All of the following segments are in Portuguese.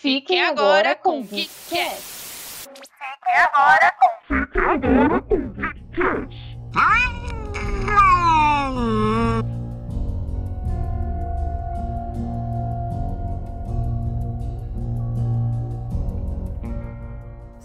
Fiquem agora com o GeekCast. Fiquem agora com o GeekCast.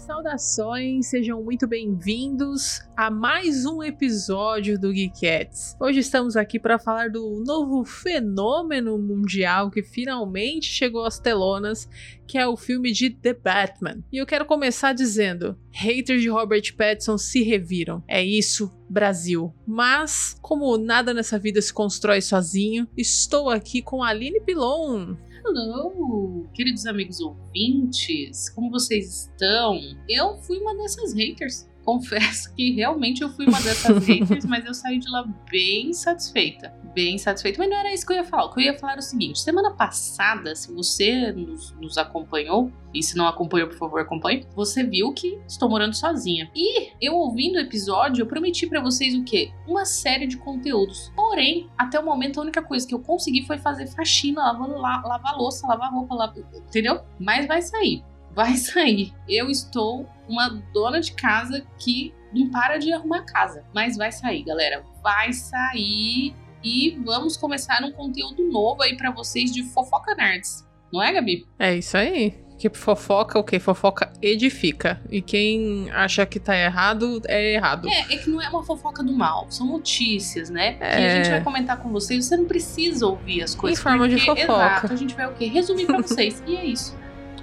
Saudações, sejam muito bem-vindos a mais um episódio do Geekettes. Hoje estamos aqui para falar do novo fenômeno mundial que finalmente chegou às telonas, que é o filme de The Batman. E eu quero começar dizendo: haters de Robert Pattinson se reviram. É isso, Brasil. Mas, como nada nessa vida se constrói sozinho, estou aqui com a Aline Pilon. Hello, queridos amigos ouvintes, como vocês estão? Eu fui uma dessas haters. Confesso que realmente eu fui uma dessas haters, mas eu saí de lá bem satisfeita. Bem satisfeita. Mas não era isso que eu ia falar. O que eu ia falar era o seguinte: semana passada, se você nos, nos acompanhou, e se não acompanhou, por favor, acompanhe. Você viu que estou morando sozinha. E eu ouvindo o episódio, eu prometi para vocês o quê? Uma série de conteúdos. Porém, até o momento, a única coisa que eu consegui foi fazer faxina, lavar, lavar louça, lavar roupa, entendeu? Mas vai sair vai sair. Eu estou uma dona de casa que não para de arrumar casa, mas vai sair, galera. Vai sair e vamos começar um conteúdo novo aí para vocês de fofoca nerds. Não é, Gabi? É isso aí. Que fofoca o quê? Fofoca edifica. E quem acha que tá errado, é errado. É, é que não é uma fofoca do mal. São notícias, né? É... Que a gente vai comentar com vocês. Você não precisa ouvir as coisas. Em forma porque, de fofoca. Exato. A gente vai o quê? Resumir pra vocês. e é isso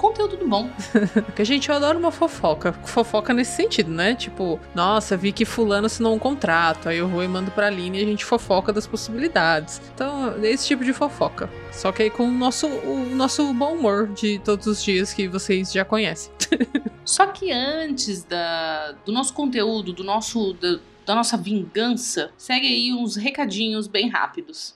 conteúdo do bom. Porque a gente adora uma fofoca. Fofoca nesse sentido, né? Tipo, nossa, vi que fulano assinou um contrato. Aí eu vou e mando pra Aline e a gente fofoca das possibilidades. Então, esse tipo de fofoca. Só que aí com o nosso, o nosso bom humor de todos os dias que vocês já conhecem. Só que antes da, do nosso conteúdo, do nosso, da, da nossa vingança, segue aí uns recadinhos bem rápidos.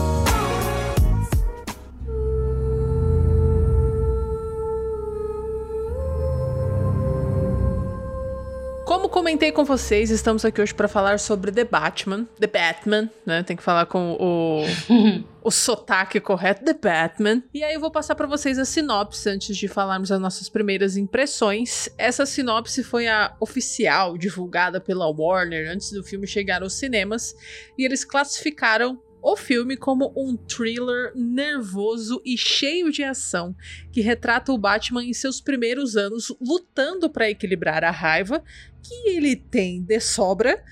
Comentei com vocês, estamos aqui hoje para falar sobre The Batman. The Batman, né? Tem que falar com o, o sotaque correto, The Batman. E aí eu vou passar para vocês a sinopse antes de falarmos as nossas primeiras impressões. Essa sinopse foi a oficial divulgada pela Warner antes do filme chegar aos cinemas. E eles classificaram o filme como um thriller nervoso e cheio de ação que retrata o Batman em seus primeiros anos lutando para equilibrar a raiva que ele tem de sobra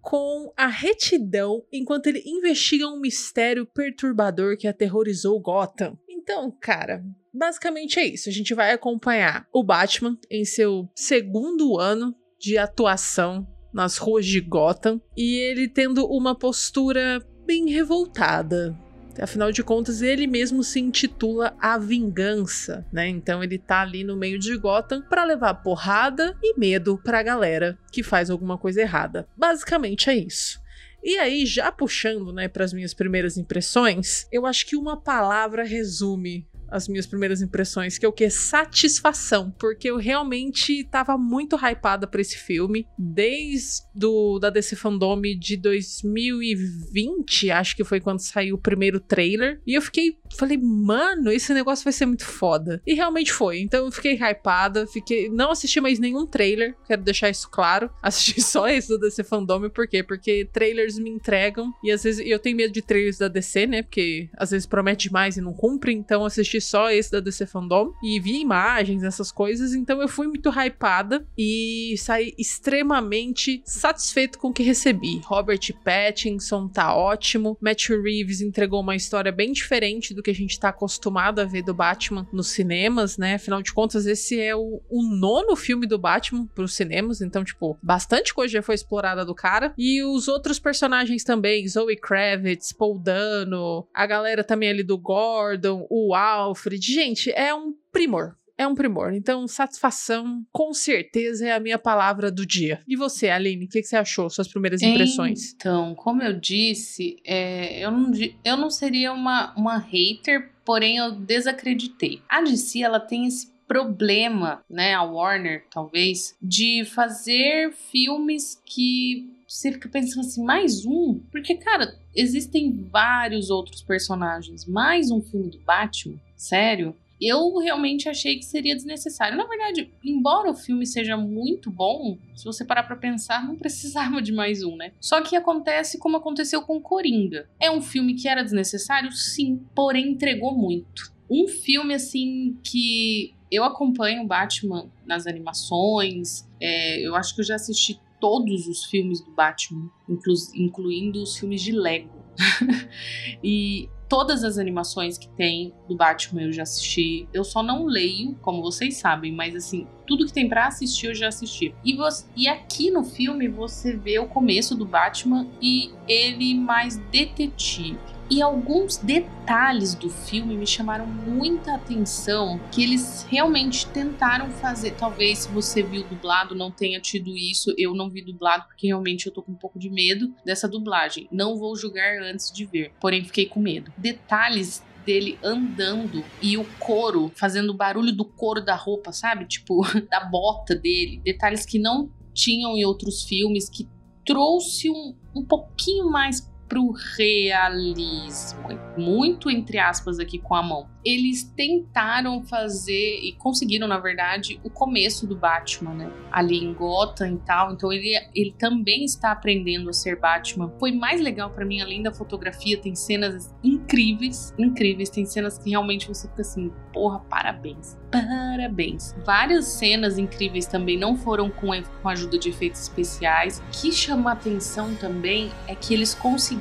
com a retidão enquanto ele investiga um mistério perturbador que aterrorizou Gotham. Então, cara, basicamente é isso. A gente vai acompanhar o Batman em seu segundo ano de atuação nas ruas de Gotham e ele tendo uma postura bem revoltada. Afinal de contas, ele mesmo se intitula A Vingança, né? Então ele tá ali no meio de Gotham para levar porrada e medo pra galera que faz alguma coisa errada. Basicamente é isso. E aí, já puxando, né, para as minhas primeiras impressões, eu acho que uma palavra resume as minhas primeiras impressões, que é o que? Satisfação, porque eu realmente tava muito hypada pra esse filme, desde do, da DC Fandom de 2020, acho que foi quando saiu o primeiro trailer, e eu fiquei, falei, mano, esse negócio vai ser muito foda. E realmente foi, então eu fiquei hypada, fiquei, não assisti mais nenhum trailer, quero deixar isso claro, assisti só esse do DC Fandom, por quê? Porque trailers me entregam, e às vezes eu tenho medo de trailers da DC, né, porque às vezes promete demais e não cumpre, então assisti assisti só esse da DC Fandom e vi imagens, essas coisas, então eu fui muito hypada e saí extremamente satisfeito com o que recebi. Robert Pattinson tá ótimo, Matthew Reeves entregou uma história bem diferente do que a gente tá acostumado a ver do Batman nos cinemas, né? Afinal de contas, esse é o, o nono filme do Batman pros cinemas, então, tipo, bastante coisa já foi explorada do cara. E os outros personagens também, Zoe Kravitz, Paul Dano, a galera também ali do Gordon, o Al Alfred. Gente, é um primor. é um primor. Então, satisfação, com certeza, é a minha palavra do dia. E você, Aline, o que, que, você achou? Suas primeiras impressões? Então, como eu disse, é, eu, não, eu não seria uma, uma hater, porém eu desacreditei. A DC, ela tem esse problema, né, a Warner, talvez, de fazer filmes que você fica pensando assim, mais um? Porque, cara, existem vários outros personagens. Mais um filme do Batman? Sério? Eu realmente achei que seria desnecessário. Na verdade, embora o filme seja muito bom, se você parar para pensar, não precisava de mais um, né? Só que acontece como aconteceu com Coringa. É um filme que era desnecessário, sim, porém entregou muito. Um filme assim que eu acompanho Batman nas animações. É, eu acho que eu já assisti todos os filmes do Batman, inclu incluindo os filmes de Lego. e todas as animações que tem do Batman eu já assisti. Eu só não leio, como vocês sabem, mas assim, tudo que tem para assistir eu já assisti. E, e aqui no filme você vê o começo do Batman e ele mais detetive. E alguns detalhes do filme me chamaram muita atenção, que eles realmente tentaram fazer. Talvez se você viu dublado não tenha tido isso, eu não vi dublado porque realmente eu tô com um pouco de medo dessa dublagem. Não vou julgar antes de ver, porém fiquei com medo. Detalhes dele andando e o couro, fazendo barulho do couro da roupa, sabe? Tipo, da bota dele. Detalhes que não tinham em outros filmes, que trouxe um, um pouquinho mais pro realismo, muito entre aspas aqui com a mão. Eles tentaram fazer e conseguiram, na verdade, o começo do Batman, né? Ali em Gotham e tal. Então ele, ele também está aprendendo a ser Batman. Foi mais legal para mim, além da fotografia, tem cenas incríveis, incríveis. Tem cenas que realmente você fica assim, porra, parabéns. Parabéns. Várias cenas incríveis também não foram com, com ajuda de efeitos especiais. O que chama atenção também é que eles conseguiram,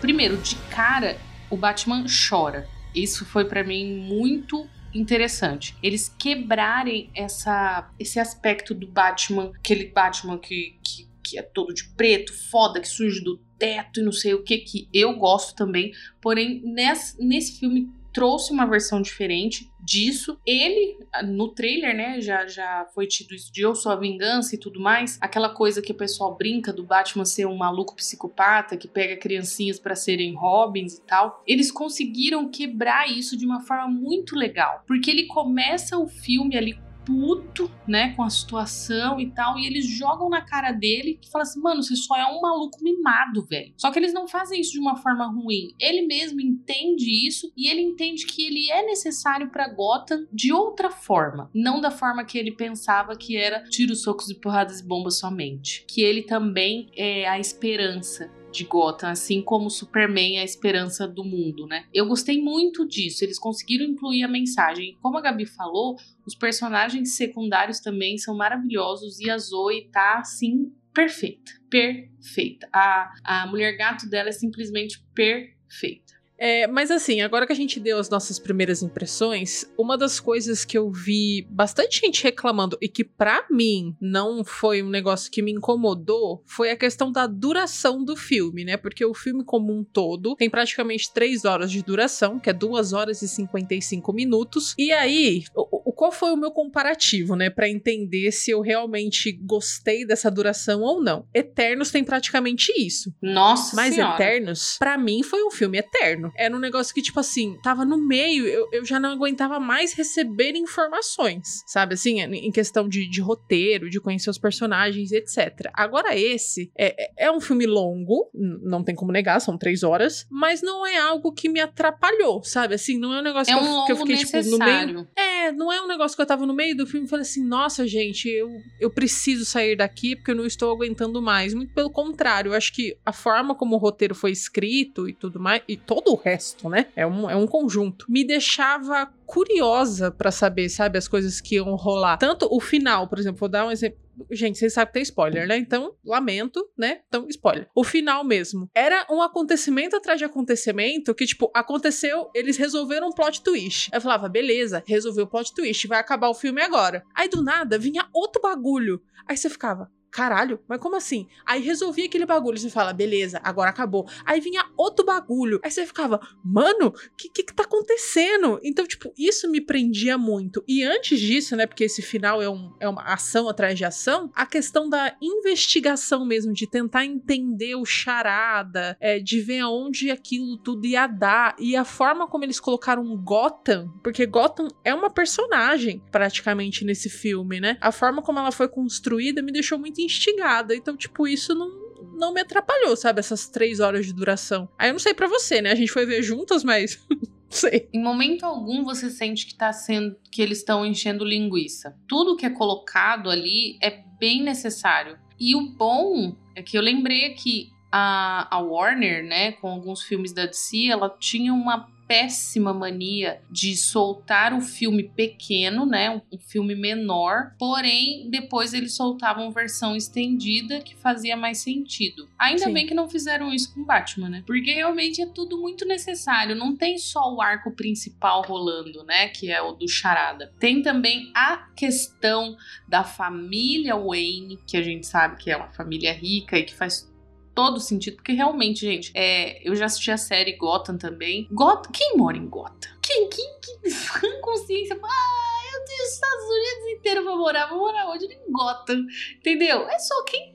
primeiro, de cara, o Batman chora. Isso foi para mim muito interessante. Eles quebrarem essa, esse aspecto do Batman, aquele Batman que, que, que é todo de preto, foda, que surge do teto e não sei o que, que eu gosto também. Porém, nesse, nesse filme trouxe uma versão diferente disso. Ele, no trailer, né, já, já foi tido isso de Eu Sou a Vingança e tudo mais. Aquela coisa que o pessoal brinca do Batman ser um maluco psicopata que pega criancinhas para serem Robins e tal. Eles conseguiram quebrar isso de uma forma muito legal. Porque ele começa o filme ali puto, né, com a situação e tal, e eles jogam na cara dele que fala assim, mano, você só é um maluco mimado, velho. Só que eles não fazem isso de uma forma ruim. Ele mesmo entende isso e ele entende que ele é necessário para Gotham de outra forma, não da forma que ele pensava que era tiros, socos e porradas e bombas somente. Que ele também é a esperança de Gotham, assim como Superman é a esperança do mundo, né? Eu gostei muito disso, eles conseguiram incluir a mensagem. Como a Gabi falou, os personagens secundários também são maravilhosos e a Zoe tá assim perfeita, perfeita. A, a mulher gato dela é simplesmente perfeita. É, mas assim, agora que a gente deu as nossas primeiras impressões, uma das coisas que eu vi bastante gente reclamando e que para mim não foi um negócio que me incomodou foi a questão da duração do filme, né? Porque o filme como um todo tem praticamente 3 horas de duração, que é 2 horas e 55 minutos. E aí, o, o qual foi o meu comparativo, né, para entender se eu realmente gostei dessa duração ou não? Eternos tem praticamente isso. Nossa Mas senhora. Eternos, para mim foi um filme eterno. Era um negócio que, tipo assim, tava no meio, eu, eu já não aguentava mais receber informações, sabe? Assim, em questão de, de roteiro, de conhecer os personagens, etc. Agora, esse é, é, é um filme longo, não tem como negar, são três horas, mas não é algo que me atrapalhou, sabe? Assim, não é um negócio é que, um eu, que eu fiquei, necessário. tipo, no meio. É, não é um negócio que eu tava no meio do filme e falei assim, nossa, gente, eu, eu preciso sair daqui porque eu não estou aguentando mais. Muito pelo contrário, eu acho que a forma como o roteiro foi escrito e tudo mais, e todo o resto, né? É um, é um conjunto. Me deixava curiosa para saber, sabe, as coisas que iam rolar. Tanto o final, por exemplo, vou dar um exemplo. Gente, vocês sabem que tem spoiler, né? Então, lamento, né? Então, spoiler. O final mesmo. Era um acontecimento atrás de acontecimento que, tipo, aconteceu, eles resolveram um plot twist. Eu falava, beleza, resolveu o plot twist, vai acabar o filme agora. Aí, do nada, vinha outro bagulho. Aí você ficava, caralho, mas como assim? Aí resolvia aquele bagulho, você fala, beleza, agora acabou. Aí vinha outro bagulho, aí você ficava, mano, o que, que que tá acontecendo? Então, tipo, isso me prendia muito. E antes disso, né, porque esse final é, um, é uma ação atrás de ação, a questão da investigação mesmo, de tentar entender o charada, é, de ver aonde aquilo tudo ia dar, e a forma como eles colocaram Gotham, porque Gotham é uma personagem praticamente nesse filme, né? A forma como ela foi construída me deixou muito instigada. Então, tipo, isso não, não me atrapalhou, sabe? Essas três horas de duração. Aí eu não sei para você, né? A gente foi ver juntas, mas. sei. Em momento algum você sente que tá sendo que eles estão enchendo linguiça. Tudo que é colocado ali é bem necessário. E o bom é que eu lembrei que a, a Warner, né, com alguns filmes da DC, ela tinha uma péssima mania de soltar o filme pequeno, né? Um, filme menor, porém depois eles soltavam versão estendida que fazia mais sentido. Ainda Sim. bem que não fizeram isso com Batman, né? Porque realmente é tudo muito necessário. Não tem só o arco principal rolando, né? Que é o do Charada. Tem também a questão da família Wayne, que a gente sabe que é uma família rica e que faz todo sentido, porque realmente, gente, é, eu já assisti a série Gotham também. Gotham, quem mora em Gotham? Quem, quem, quem consciência ah, eu tenho os Estados Unidos inteiro pra morar, vou morar onde? Em Gotham, entendeu? É só quem,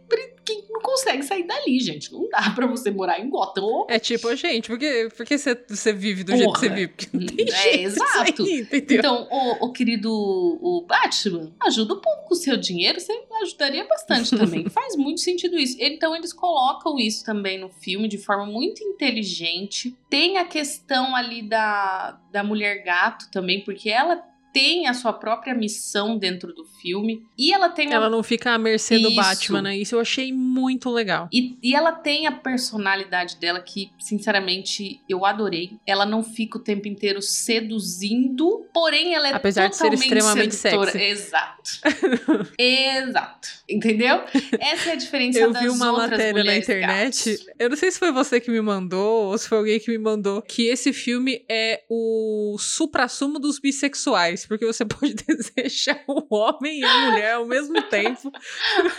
quem não consegue sair dali, gente. Não dá pra você morar em Gotham. É tipo, gente, por que, por que você, vive do jeito que você Porra. vive? Porque não tem É, jeito exato. aí? Então, o, o querido o Batman, ajuda um pouco com o seu dinheiro, você ajudaria bastante também. Faz muito sentido isso. Então, eles colocam isso também no filme de forma muito inteligente. Tem a questão ali da, da mulher gato também, porque ela tem a sua própria missão dentro do filme. E ela tem uma Ela não fica à mercê do Isso. Batman, né? Isso eu achei muito legal. E, e ela tem a personalidade dela que, sinceramente, eu adorei. Ela não fica o tempo inteiro seduzindo, porém ela é Apesar de ser extremamente sedutora. sexy. Exato. Exato. Entendeu? Essa é a diferença Eu das vi uma matéria na internet. gatos. Eu não sei se foi você que me mandou ou se foi alguém que me mandou. Que esse filme é o supra-sumo dos bissexuais. Porque você pode desejar o homem e a mulher ao mesmo tempo.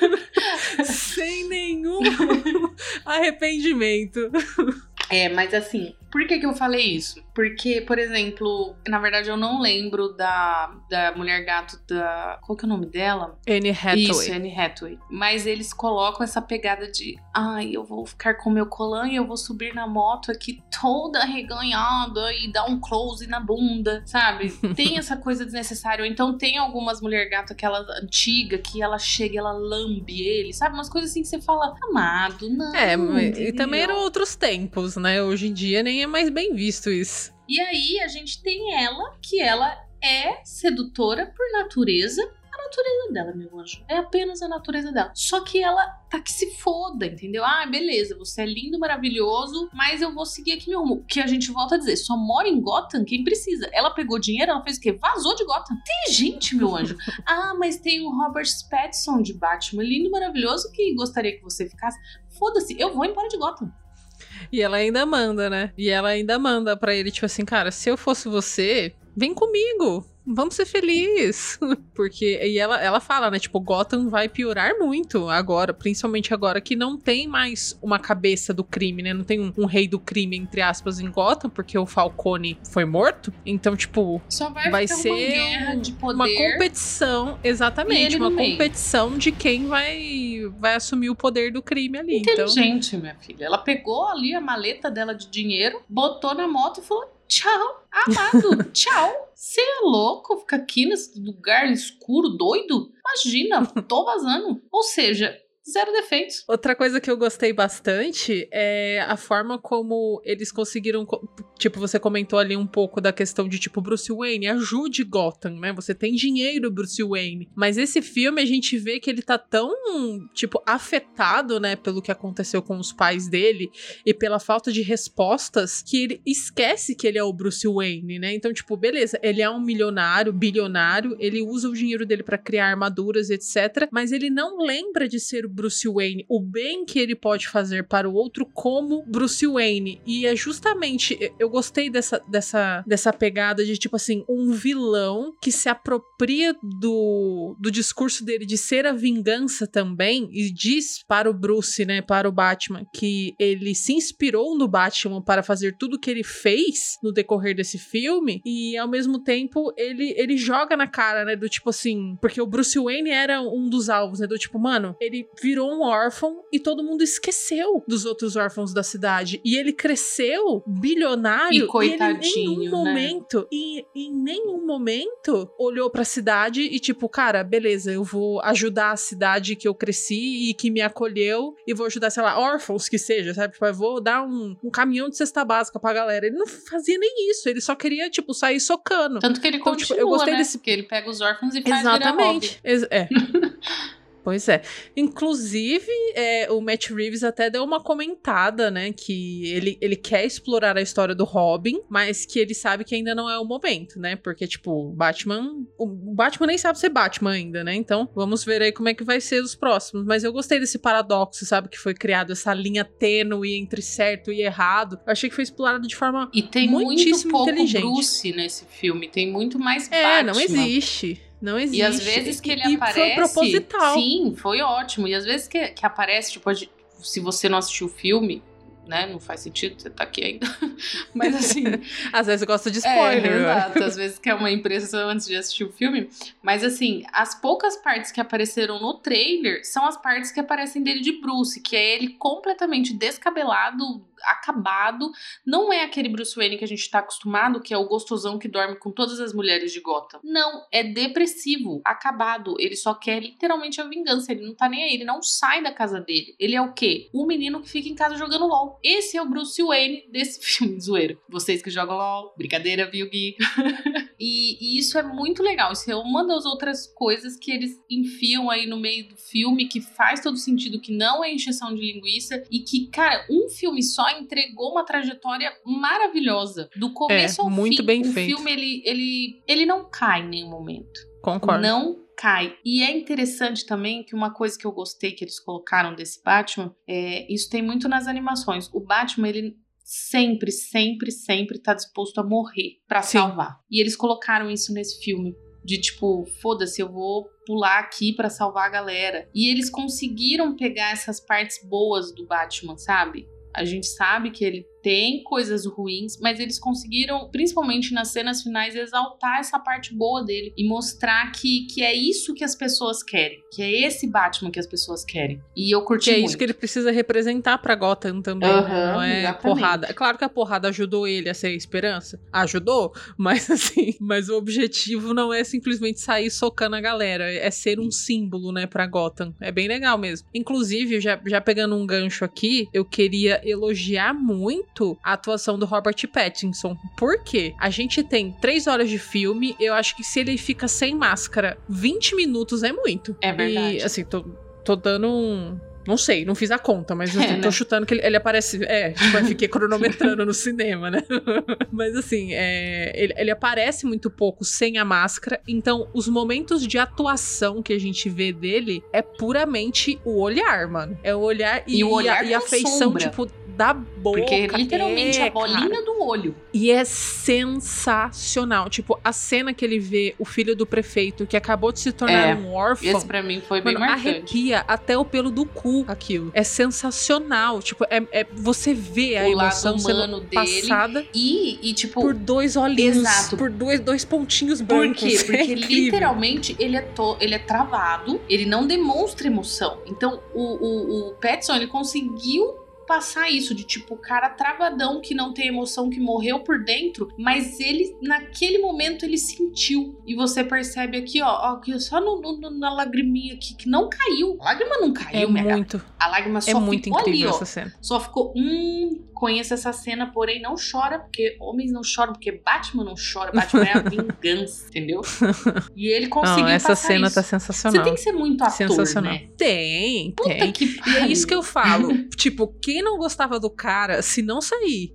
sem nenhum arrependimento. É, mas assim, por que, que eu falei isso? Porque, por exemplo, na verdade eu não lembro da, da mulher gato da. Qual que é o nome dela? Anne Hathaway. Isso, Anne Hathaway. Mas eles colocam essa pegada de ai, eu vou ficar com meu colã e eu vou subir na moto aqui toda arreganhada e dar um close na bunda, sabe? Tem essa coisa desnecessária. Ou então tem algumas mulher gato, aquela antiga, que ela chega e ela lambe ele, sabe? Umas coisas assim que você fala, amado, não. É, e também eram outros tempos, né? Hoje em dia nem é mais bem visto isso. E aí a gente tem ela, que ela é sedutora por natureza. A natureza dela, meu anjo. É apenas a natureza dela. Só que ela tá que se foda, entendeu? Ah, beleza, você é lindo, maravilhoso, mas eu vou seguir aqui meu rumo. Que a gente volta a dizer, só mora em Gotham quem precisa. Ela pegou dinheiro, ela fez o quê? Vazou de Gotham. Tem gente, meu anjo. ah, mas tem o Robert Pattinson de Batman, lindo, maravilhoso, que gostaria que você ficasse. Foda-se, eu vou embora de Gotham. E ela ainda manda, né? E ela ainda manda pra ele, tipo assim, cara, se eu fosse você, vem comigo. Vamos ser felizes. Porque. E ela, ela fala, né? Tipo, Gotham vai piorar muito agora, principalmente agora que não tem mais uma cabeça do crime, né? Não tem um, um rei do crime, entre aspas, em Gotham, porque o Falcone foi morto. Então, tipo, Só vai, Vai ser uma guerra de poder. uma competição, exatamente, uma competição de quem vai, vai assumir o poder do crime ali. Então, Inteligente, minha filha. Ela pegou ali a maleta dela de dinheiro, botou na moto e falou: tchau, amado, tchau. Você é louco ficar aqui nesse lugar escuro, doido? Imagina, tô vazando. Ou seja, zero defeitos. Outra coisa que eu gostei bastante é a forma como eles conseguiram. co- Tipo, você comentou ali um pouco da questão de, tipo, Bruce Wayne, ajude Gotham, né? Você tem dinheiro, Bruce Wayne. Mas esse filme a gente vê que ele tá tão, tipo, afetado, né, pelo que aconteceu com os pais dele e pela falta de respostas que ele esquece que ele é o Bruce Wayne, né? Então, tipo, beleza, ele é um milionário, bilionário, ele usa o dinheiro dele pra criar armaduras, etc. Mas ele não lembra de ser o Bruce Wayne, o bem que ele pode fazer para o outro como Bruce Wayne. E é justamente, eu gostei dessa, dessa, dessa pegada de tipo assim, um vilão que se apropria do, do discurso dele de ser a vingança também e diz para o Bruce, né, para o Batman, que ele se inspirou no Batman para fazer tudo que ele fez no decorrer desse filme e ao mesmo tempo ele, ele joga na cara, né, do tipo assim, porque o Bruce Wayne era um dos alvos, né, do tipo, mano, ele virou um órfão e todo mundo esqueceu dos outros órfãos da cidade e ele cresceu bilionário e coitadinho, e em nenhum né? momento e em nenhum momento olhou para a cidade e tipo, cara, beleza, eu vou ajudar a cidade que eu cresci e que me acolheu e vou ajudar, sei lá, órfãos que seja, sabe? Tipo, eu vou dar um, um caminhão de cesta básica pra galera. Ele não fazia nem isso, ele só queria, tipo, sair socando. Tanto que ele Então, tipo, continua, eu gostei né? desse- Porque ele pega os órfãos e faz. Exatamente. Ex- é. Pois é. Inclusive, é, o Matt Reeves até deu uma comentada, né? Que ele, ele quer explorar a história do Robin, mas que ele sabe que ainda não é o momento, né? Porque, tipo, Batman. O Batman nem sabe ser Batman ainda, né? Então, vamos ver aí como é que vai ser os próximos. Mas eu gostei desse paradoxo, sabe? Que foi criado, essa linha tênue entre certo e errado. Eu achei que foi explorado de forma. E tem muito Muitíssimo pouco inteligente. Bruce nesse filme. Tem muito mais É, Batman. não existe. Não existe. E às vezes que ele E aparece. Foi proposital. Sim, foi ótimo. E às vezes que, que aparece, tipo, se você não assistiu o filme, né? Não faz sentido, você tá aqui ainda. Mas assim. Às vezes eu gosto de spoiler. É, né? exato. Às vezes que é uma impressão antes de assistir o filme. Mas assim, as poucas partes que apareceram no trailer são as partes que aparecem dele de Bruce, que é ele completamente descabelado, acabado. Não é aquele Bruce Wayne que a gente tá acostumado, que é o gostosão que dorme com todas as mulheres de Gotham. Não, é depressivo, acabado. Ele só quer literalmente a vingança. Ele não tá nem aí, ele não sai da casa dele. Ele é o quê? O menino que fica em casa jogando LOL. Esse é o Bruce Wayne desse filme, zoeiro. Vocês que jogam LOL, brincadeira, viu, Gui? e, e isso é muito legal. Isso é uma das outras coisas que eles enfiam aí no meio do filme que faz todo sentido, que não é encheção de linguiça e que, cara, um filme só entregou uma trajetória maravilhosa. Do começo É, ao muito fim, bem o feito. filme ele, ele, ele não cai em nenhum momento. Concordo. Não cai. E é interessante também que uma coisa que eu gostei que eles colocaram desse Batman, é, isso tem muito nas animações. O Batman, ele sempre, sempre, sempre tá disposto a morrer pra Sim. salvar. E eles colocaram isso nesse filme. De tipo, foda-se, eu vou pular aqui pra salvar a galera. E eles conseguiram pegar essas partes boas do Batman, sabe? A gente sabe que ele tem coisas ruins, mas eles conseguiram, principalmente nas cenas finais, exaltar essa parte boa dele e mostrar que, que é isso que as pessoas querem, que é esse Batman que as pessoas querem. E eu curti Que é muito. isso que ele precisa representar pra Gotham também, né? Não é exatamente. porrada. É claro que a porrada ajudou ele a ser a esperança. Ajudou, mas assim, mas o objetivo não é simplesmente sair socando a galera, é ser um símbolo, né, pra Gotham. É bem legal mesmo. Inclusive, já, já pegando um gancho aqui, eu queria elogiar muito a atuação do Robert Pattinson. Por quê? A gente tem três horas de filme, eu acho que se ele fica sem máscara 20 minutos é muito. É verdade. E, assim, tô, tô dando um. Não sei, não fiz a conta, mas É, eu tô né? chutando que ele, ele aparece. É, tipo, eu fiquei cronometrando no cinema, né? mas assim, é, ele, ele aparece muito pouco sem a máscara, então os momentos de atuação que a gente vê dele é puramente o olhar, mano. É o olhar e, E o olhar a, e a feição, sombra. tipo, da boca. Porque literalmente é, a bolinha cara. do olho. E é sensacional. Tipo, a cena que ele vê o filho do prefeito que acabou de se tornar É, um órfão. Esse pra mim foi bem Mano, marcante. arrepia até o pelo do cu aquilo. É sensacional. Tipo, é, é- você vê a O emoção sendo dele. passada E, e tipo, por dois olhinhos. Exato. Por dois, dois pontinhos Por brancos. quê? É Porque literalmente ele é, to- ele é travado, ele não demonstra emoção. Então o, o, o Petson ele conseguiu passar isso de tipo o cara travadão que não tem emoção, que morreu por dentro, mas ele naquele momento ele sentiu. E você percebe aqui, ó, ó aqui, só no, no- na lagriminha aqui que não caiu. A lágrima não É caiu, gata. muito, A lágrima só é muito ficou incrível ali, ó. essa cena. Só ficou, hum, conheça essa cena, porém não chora, porque homens não choram, porque Batman não chora, Batman é a vingança, entendeu? E ele conseguiu Não, essa cena isso. tá Você sensacional. tem que ser muito ator, sensacional. né? Tem, Puta tem. que E é isso que eu falo. tipo, quem não gostava do cara, se não sair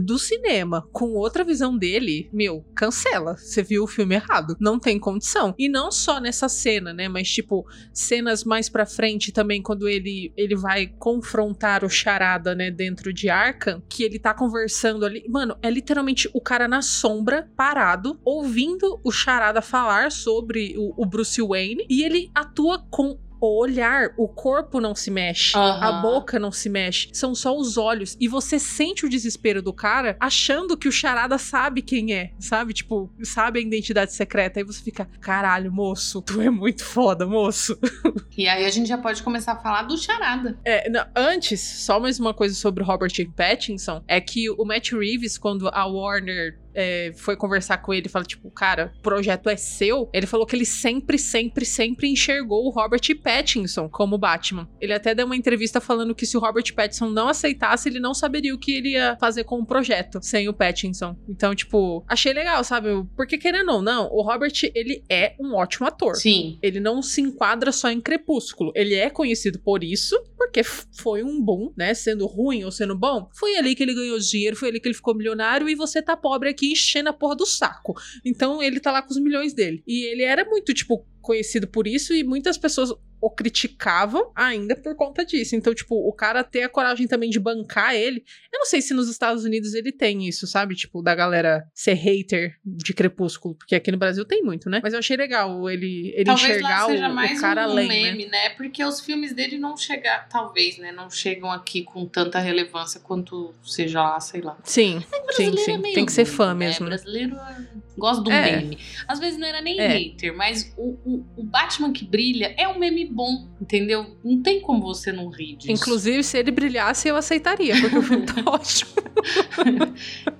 do cinema com outra visão dele, meu, cancela. Você viu o filme errado. Não tem condição. E não só nessa cena, né? Mas, tipo, cenas mais pra frente também, quando ele, ele vai confrontar o Charada, né? Dentro de Arkham, que ele tá conversando ali. Mano, é literalmente o cara na sombra, parado, ouvindo o Charada falar sobre o, o Bruce Wayne. E ele atua com o olhar, o corpo não se mexe, Aham. a boca não se mexe, são só os olhos. E você sente o desespero do cara achando que o charada sabe quem é, sabe? Tipo, sabe a identidade secreta. Aí você fica, caralho, moço, tu é muito foda, moço. E aí a gente já pode começar a falar do charada. É, não, antes, só mais uma coisa sobre o Robert Pattinson, é que o Matt Reeves, quando a Warner é, foi conversar com ele e falou, tipo, cara, o projeto é seu, ele falou que ele sempre, sempre, sempre enxergou o Robert Pattinson como Batman. Ele até deu uma entrevista falando que se o Robert Pattinson não aceitasse, ele não saberia o que ele ia fazer com o projeto sem o Pattinson. Então, tipo, achei legal, sabe? Porque querendo ou não, o Robert, ele é um ótimo ator. Sim. Ele não se enquadra só em Crepúsculo. Ele é conhecido por isso, porque foi um boom, né? Sendo ruim ou sendo bom. Foi ali que ele ganhou dinheiro, foi ali que ele ficou milionário e você tá pobre aqui enchendo a porra do saco. Então ele tá lá com os milhões dele. E ele era muito, tipo, conhecido por isso e muitas pessoas o criticavam ainda por conta disso. Então, tipo, o cara ter a coragem também de bancar ele. Eu não sei se nos Estados Unidos ele tem isso, sabe? Tipo, da galera ser hater de Crepúsculo, porque aqui no Brasil tem muito, né? Mas eu achei legal ele, ele Talvez enxergar o, mais o cara um além, né? meme, né? Porque os filmes dele não chegam, talvez, né? Não chegam aqui com tanta relevância quanto seja lá, sei lá. Sim, sim, é sim. meio Tem que ser fã né? mesmo. né? Brasileiro é- gosta do É. meme. Às vezes não era nem É. hater, mas o, o, o Batman que brilha é um meme bom, entendeu? Não tem como você não rir disso. Inclusive, se ele brilhasse, eu aceitaria, porque o filme tá ótimo.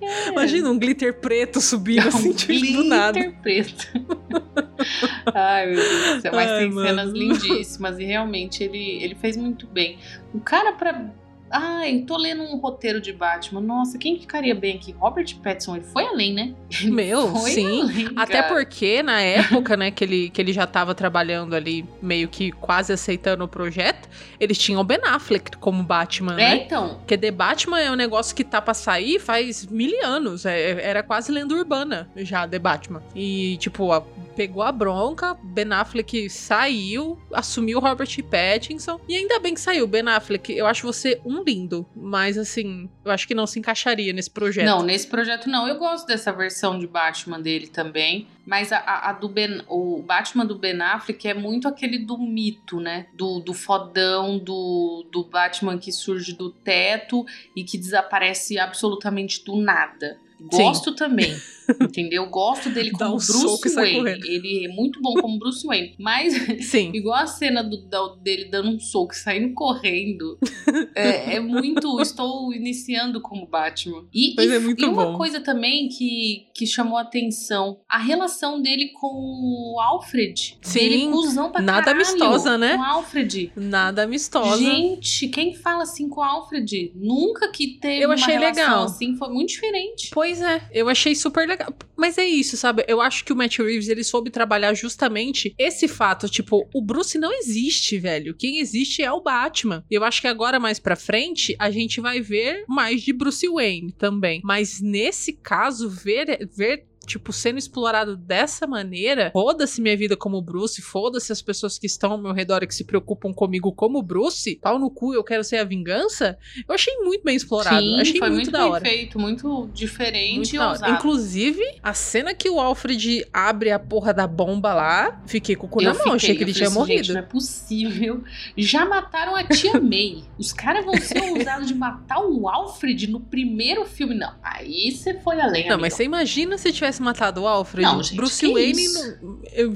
É. Imagina um glitter preto subindo assim, um tipo, do nada. glitter preto. Ai, meu Deus do céu. Mas Ai, tem mano. cenas lindíssimas e realmente ele, ele fez muito bem. O cara pra. Ai, tô lendo um roteiro de Batman. Nossa, quem ficaria bem aqui? Robert Pattinson, ele foi além, né? Meu, Foi sim. além, Até porque, na época, né, que ele, que ele já tava trabalhando ali, meio que quase aceitando o projeto, eles tinham o Ben Affleck como Batman, É, né? então. Porque The Batman é um negócio que tá pra sair faz mil anos. É- era quase lenda urbana já, The Batman. E, tipo, a- pegou a bronca, Ben Affleck saiu, assumiu o Robert Pattinson. E ainda bem que saiu, Ben Affleck. Eu acho você um lindo. Mas, assim, eu acho que não se encaixaria nesse projeto. Não, nesse projeto não. Eu gosto dessa versão de Batman dele também. Mas a, a- do Ben, o Batman do Ben Affleck é muito aquele do mito, né? Do, do fodão, do, do Batman que surge do teto e que desaparece absolutamente do nada. Gosto também, entendeu? Gosto dele como um Bruce Wayne. Ele é muito bom como Bruce Wayne. Mas Sim. Igual a cena do, da- dele dando um soco e saindo correndo. é, é muito. Estou iniciando como Batman. E, Mas e, é muito e uma bom. coisa também que, que chamou a atenção: a relação dele com o Alfred. Sim, Dele cuzão pra nada caralho amistosa, né? Com o Alfred. Nada amistosa. Gente, quem fala assim com o Alfred? Nunca que teve Eu uma achei relação legal. assim. Foi muito diferente. Pois é, eu achei super legal. Mas é isso, sabe? Eu acho que o Matt Reeves, ele soube trabalhar justamente esse fato, tipo, o Bruce não existe, velho. Quem existe é o Batman. Eu acho que agora mais pra frente a gente vai ver mais de Bruce Wayne também. Mas nesse caso, ver ver Tipo, sendo explorado dessa maneira, foda-se minha vida como Bruce, foda-se as pessoas que estão ao meu redor e que se preocupam comigo como Bruce, pau no cu, eu quero ser a vingança. Eu achei muito bem explorado. Sim, achei foi muito, muito, da bem hora. feito, muito diferente Muito e. Inclusive, a cena que o Alfred abre a porra da bomba lá, fiquei com o cu na mão, achei que ele tinha assim, morrido. Não é possível. Já mataram a tia May. Os caras vão ser ousados de matar o Alfred no primeiro filme. Não, aí você foi além, Não, mas amigão. você imagina se tivesse matado o Alfred? Não, gente, Bruce Wayne. não- eu-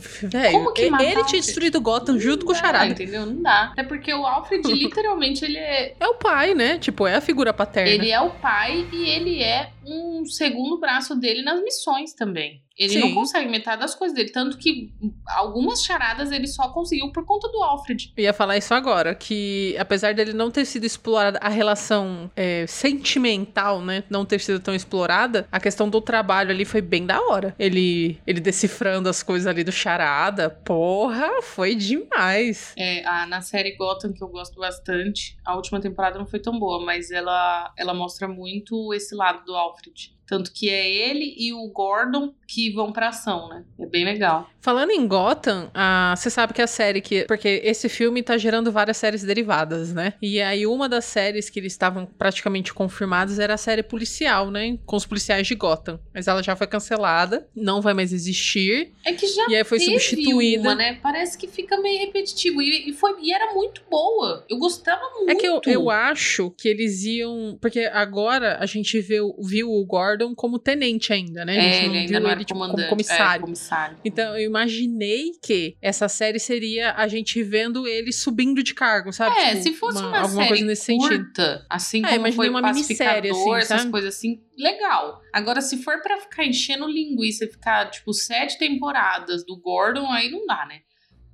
Como que ele matar tinha destruído Gotham junto com o Não dá, Charada. entendeu? Não dá. Até porque o Alfred, literalmente, ele é, É o pai, né? Tipo, é a figura paterna. ele é o pai e ele é um segundo braço dele nas missões também. Ele Sim. não consegue metade das coisas dele. Tanto que algumas charadas ele só conseguiu por conta do Alfred. Eu ia falar isso agora, que apesar dele não ter sido explorada, a relação é, sentimental, né, não ter sido tão explorada, a questão do trabalho ali foi bem da hora. Ele, ele decifrando as coisas ali do charada, porra, foi demais. É, a- na série Gotham, que eu gosto bastante, a última temporada não foi tão boa, mas ela, ela mostra muito esse lado do Alfred. Tanto que é ele e o Gordon que vão pra ação, né? É bem legal. Falando em Gotham, você sabe que a série que. Porque esse filme tá gerando várias séries derivadas, né? E aí, uma das séries que eles estavam praticamente confirmados era a série policial, né? Com os policiais de Gotham. Mas ela já foi cancelada, não vai mais existir. É que já E aí foi substituída. uma, né? Parece que fica meio repetitivo. E, e foi, e era muito boa. Eu gostava muito. É que eu, eu acho que eles iam. Porque agora a gente viu, viu o Gordon como tenente ainda, né? A É, ele ainda não era ele tipo, como comandante. comissário. É, comissário. Então eu imaginei que essa série seria a gente vendo ele subindo de cargo, sabe? É, Tipo, se fosse uma, alguma série coisa nesse sentido. curta, assim É, como foi uma minissérie, assim, essas coisas assim, legal. Agora, se for pra ficar enchendo linguiça, ficar, tipo, sete temporadas do Gordon, aí não dá, né?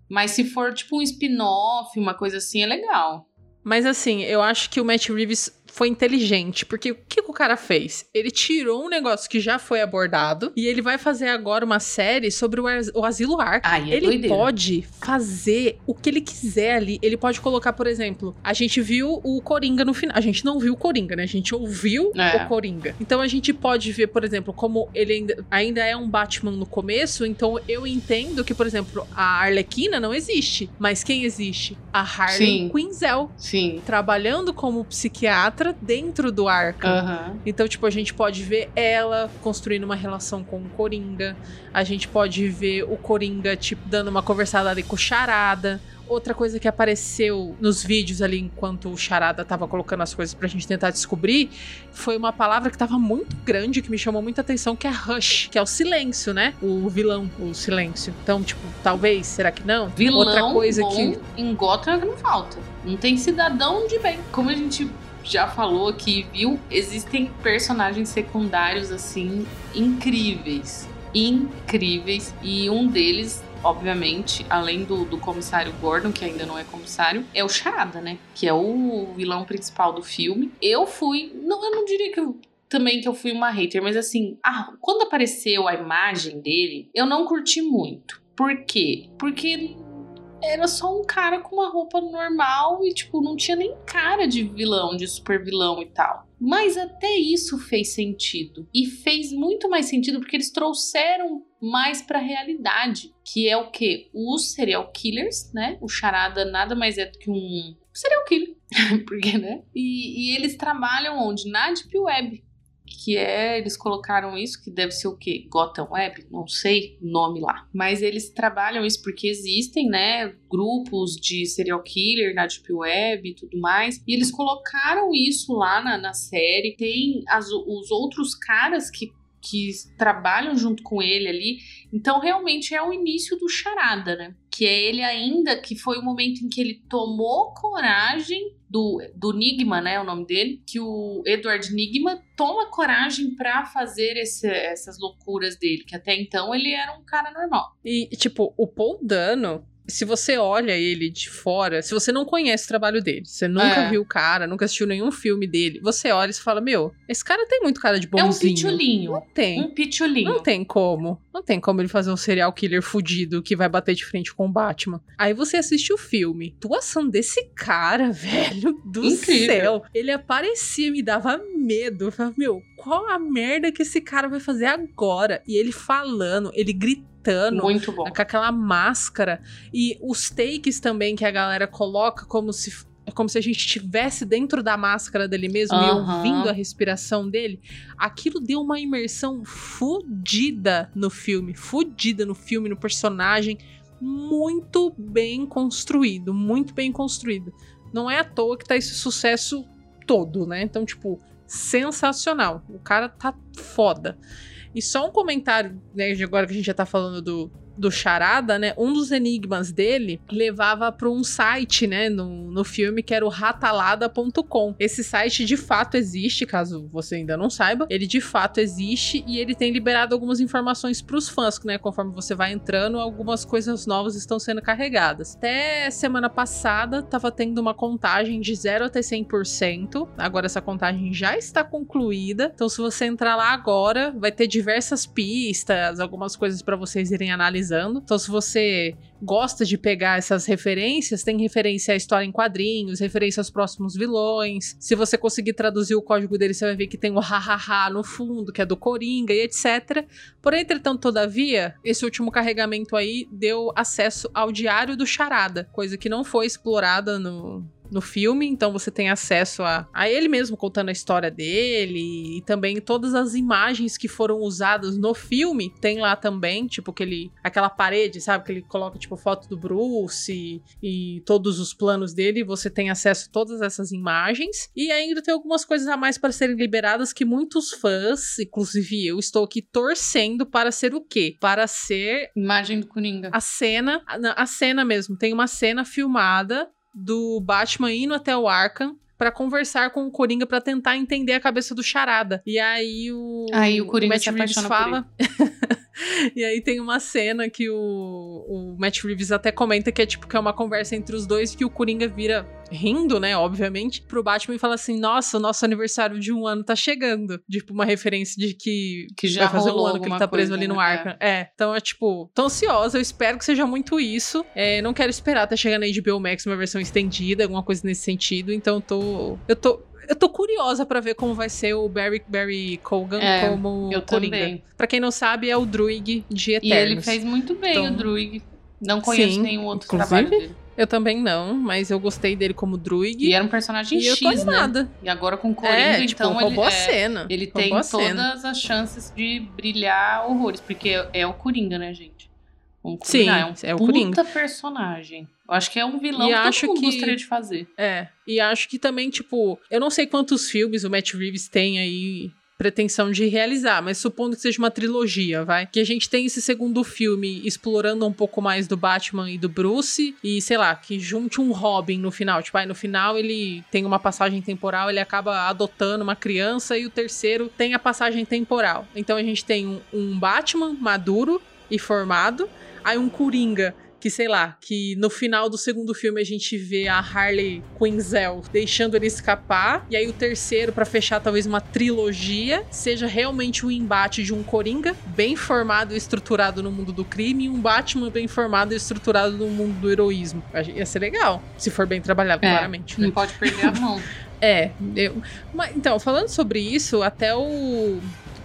Mas se for, tipo, um spin-off, uma coisa assim, é legal. Mas assim, eu acho que o Matt Reeves foi inteligente, porque o que, que o cara fez? Ele tirou um negócio que já foi abordado e ele vai fazer agora uma série sobre o, as- o asilo. Ai, é ele doideira. pode fazer o que ele quiser ali. Ele pode colocar, por exemplo, a gente viu o Coringa no final. A gente não viu o Coringa, né? A gente ouviu É. o Coringa. Então a gente pode ver, por exemplo, como ele ainda, ainda é um Batman no começo. Então eu entendo que, por exemplo, a Arlequina não existe. Mas quem existe? A Harley Sim. Quinzel Sim. trabalhando como psiquiatra dentro do Arkham. Aham. Então, tipo, a gente pode ver ela construindo uma relação com o Coringa. A gente pode ver o Coringa, tipo, dando uma conversada ali com o Charada. Outra coisa que apareceu nos vídeos ali enquanto o Charada tava colocando as coisas pra gente tentar descobrir foi uma palavra que tava muito grande, que me chamou muita atenção, que é hush, que é o silêncio, né? O vilão, o silêncio. Então, tipo, talvez, será que não? Vilão Outra coisa bom que em Gotham é não falta. Não tem cidadão de bem. Como a gente já falou aqui, viu? Existem personagens secundários, assim, incríveis. Incríveis. E um deles, obviamente, além do, do comissário Gordon, que ainda não é comissário, é o Charada, né? Que é o vilão principal do filme. Eu fui... Não, eu não diria que eu também que eu fui uma hater, mas assim, ah, quando apareceu a imagem dele, eu não curti muito. Por quê? Porque era só um cara com uma roupa normal e, tipo, não tinha nem cara de vilão, de super vilão e tal. Mas até isso fez sentido. E fez muito mais sentido porque eles trouxeram mais pra realidade. Que é o quê? Os serial killers, né? O charada nada mais é do que um serial killer. porque, né? E, e eles trabalham onde? Na Deep Web que é, eles colocaram isso, que deve ser o quê? Gotham Web? Não sei o nome lá. Mas eles trabalham isso porque existem, né, grupos de serial killer na Deep Web e tudo mais. E eles colocaram isso lá na, na série. Tem as- os outros caras que que trabalham junto com ele ali. Então, realmente é o início do charada, né? Que é ele ainda, que foi o momento em que ele tomou coragem do, do Nigma, né? O nome dele, que o Edward Nigma toma coragem pra fazer esse- essas loucuras dele, que até então ele era um cara normal. E, tipo, o Paul Dano, se você olha ele de fora, se você não conhece o trabalho dele, você nunca É. viu o cara, nunca assistiu nenhum filme dele, você olha e você fala, meu, esse cara tem muito cara de É um bonzinho. pitulinho. Não tem. Um pitulinho. Não tem como. Não tem como ele fazer um serial killer fudido que vai bater de frente com o Batman. Aí você assiste o filme. Atuação desse cara, velho, do Incrível. céu. Ele aparecia, me dava medo. Eu falava, meu, qual a merda que esse cara vai fazer agora? E ele falando, ele gritando. Muito bom. Com aquela máscara. E os takes também que a galera coloca como se. É como se a gente estivesse dentro da máscara dele mesmo e Aham. ouvindo a respiração dele. Aquilo deu uma imersão fudida no filme. Fudida no filme, no personagem. Muito bem construído. Muito bem construído. Não é à toa que tá esse sucesso todo, né? Então, tipo, sensacional. O cara tá foda. E só um comentário, né, agora que a gente já tá falando do, do Charada, né? Um dos enigmas dele levava para um site, né, no, no filme que era o ratalada.com. Esse site de fato existe, caso você ainda não saiba. Ele de fato existe e ele tem liberado algumas informações para os fãs, né? Conforme você vai entrando, algumas coisas novas estão sendo carregadas. Até semana passada tava tendo uma contagem de 0 até 100%. Agora essa contagem já está concluída. Então se você entrar lá agora, vai ter diversas pistas, algumas coisas para vocês irem Então se você gosta de pegar essas referências, tem referência à história em quadrinhos, referência aos próximos vilões. Se você conseguir traduzir o código dele, você vai ver que tem o hahaha no fundo, que é do Coringa e etc. Porém, entretanto, todavia, esse último carregamento aí deu acesso ao diário do Charada, coisa que não foi explorada no, no filme, então você tem acesso a, a ele mesmo contando a história dele e também todas as imagens que foram usadas no filme tem lá também, tipo aquele, aquela parede, sabe, que ele coloca tipo foto do Bruce e, e todos os planos dele, você tem acesso a todas essas imagens e ainda tem algumas coisas a mais para serem liberadas que muitos fãs, inclusive eu, estou aqui torcendo para ser o quê? Para ser imagem do Coringa. A cena, a, a cena mesmo, tem uma cena filmada do Batman indo até o Arkham para conversar com o Coringa para tentar entender a cabeça do Charada. E aí o aí o Coringa o Matt se Reeves fala e aí tem uma cena que o, o Matt Reeves até comenta que é tipo que é uma conversa entre os dois que o Coringa vira rindo, né, obviamente, pro Batman e fala assim: "Nossa, o nosso aniversário de um ano tá chegando". Tipo uma referência de que que já vai fazer um ano que ele tá preso coisa, ali no né? Arkham. É. Então é tipo, tô ansiosa, eu espero que seja muito isso. É, não quero esperar até chegar na HBO Max uma versão estendida, alguma coisa nesse sentido. Então tô eu tô eu tô curiosa para ver como vai ser o Barry, Barry Cogan É, como eu Coringa. também. Pra quem não sabe, é o Druig de E Eternos. ele fez muito bem Então- o Druig. Não conheço Sim, nenhum outro trabalho dele. Eu também não, mas eu gostei dele como Druig. E era um personagem E eu X, tô né? animada. E agora com Coringa, é, tipo, então ele, roubou a é, cena. ele tem todas cena. as chances de brilhar horrores, porque é, é o Coringa, né, gente? Vamos Sim, combinar, é um é o puta Coringa. personagem. Eu acho que é um vilão E que acho todo mundo que- gostaria de fazer. É, e acho que também, tipo, eu não sei quantos filmes o Matt Reeves tem aí pretensão de realizar, mas supondo que seja uma trilogia, vai? Que a gente tem esse segundo filme explorando um pouco mais do Batman e do Bruce e, sei lá, que junte um Robin no final. Tipo, aí no final ele tem uma passagem temporal, ele acaba adotando uma criança e o terceiro tem a passagem temporal. Então a gente tem um, um Batman maduro e formado, aí um Coringa que, sei lá, que no final do segundo filme a gente vê a Harley Quinzel deixando ele escapar, e aí o terceiro, pra fechar talvez uma trilogia, seja realmente o embate de um Coringa bem formado e estruturado no mundo do crime e um Batman bem formado e estruturado no mundo do heroísmo. Ia ser legal, se for bem trabalhado, É, claramente. né? Não pode perder a mão. É, eu, mas, então, falando sobre isso, até o,